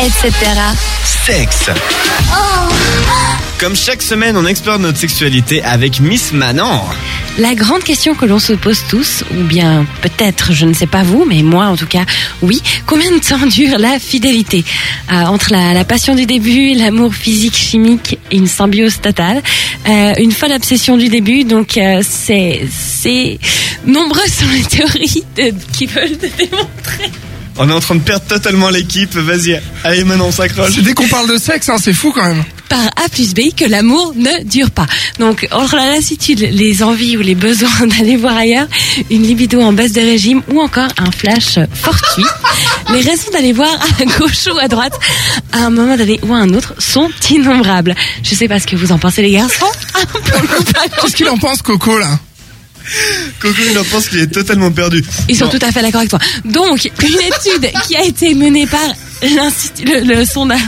etc. Sexe. Comme chaque semaine, on explore notre sexualité avec Miss Manon. La grande question que l'on se pose tous, ou bien peut-être, je ne sais pas vous, mais moi en tout cas, oui, combien de temps dure la fidélité? Euh, Entre la, la passion du début, l'amour physique, chimique une symbiose totale, euh, une folle obsession du début, donc euh, c'est... c'est Nombreuses sont les théories de- qui veulent le démontrer. On est en train de perdre totalement l'équipe. Vas-y, allez Manon, on s'accroche. C'est dès qu'on parle de sexe, hein, c'est fou quand même. par A plus B que l'amour ne dure pas. Donc, entre la lassitude, les envies ou les besoins d'aller voir ailleurs, une libido en baisse de régime ou encore un flash fortuit, les raisons d'aller voir à gauche ou à droite à un moment donné ou à un autre sont innombrables. Je sais pas ce que vous en pensez les garçons. Qu'est-ce qu'il en pense, Coco, là? Coco, il en pense qu'il est totalement perdu. Ils sont Non. tout à fait d'accord avec toi. Donc, une étude qui a été menée par le, le sondage,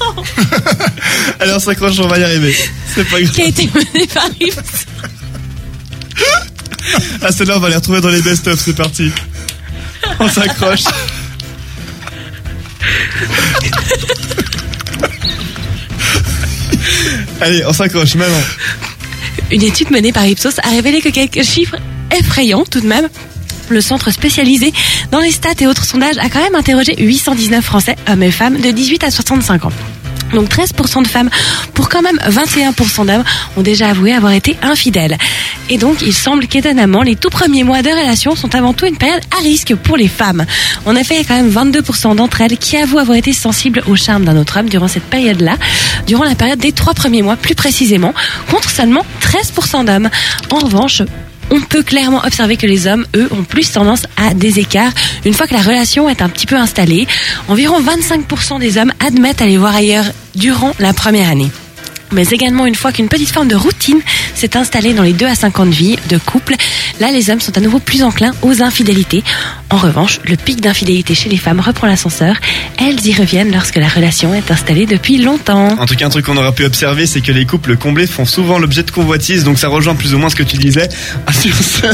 Allez, on s'accroche, on va y arriver. C'est pas qui a grave. été menée par Yves Ah, celle-là, on va les retrouver dans les best-of. C'est parti. On s'accroche. Allez, on s'accroche, Manon. Une étude menée par Ipsos a révélé que quelques chiffres effrayants tout de même. Le centre spécialisé dans les stats et autres sondages a quand même interrogé 819 Français, hommes et femmes, de 18 à 65 ans. Donc 13% de femmes pour quand même 21% d'hommes ont déjà avoué avoir été infidèles. Et donc il semble qu'étonnamment les tout premiers mois de relation sont avant tout une période à risque pour les femmes. En effet, il y a quand même 22% d'entre elles qui avouent avoir été sensibles au charme d'un autre homme durant cette période-là, durant la période des trois premiers mois plus précisément, contre seulement 13% d'hommes. En revanche, on peut clairement observer que les hommes, eux, ont plus tendance à des écarts une fois que la relation est un petit peu installée. Environ 25% des hommes admettent aller voir ailleurs durant la première année. Mais également une fois qu'une petite forme de routine s'est installée dans les 2 à 5 ans de vie de couple, là les hommes sont à nouveau plus enclins aux infidélités. En revanche, le pic d'infidélité chez les femmes reprend l'ascenseur. Elles y reviennent lorsque la relation est installée depuis longtemps. En tout cas, un truc qu'on aura pu observer, c'est que les couples comblés font souvent l'objet de convoitises, donc ça rejoint plus ou moins ce que tu disais. Ah, sur ce,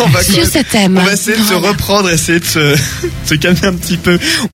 on va, Sur ce thème. on va essayer de se reprendre, essayer de se, se calmer un petit peu.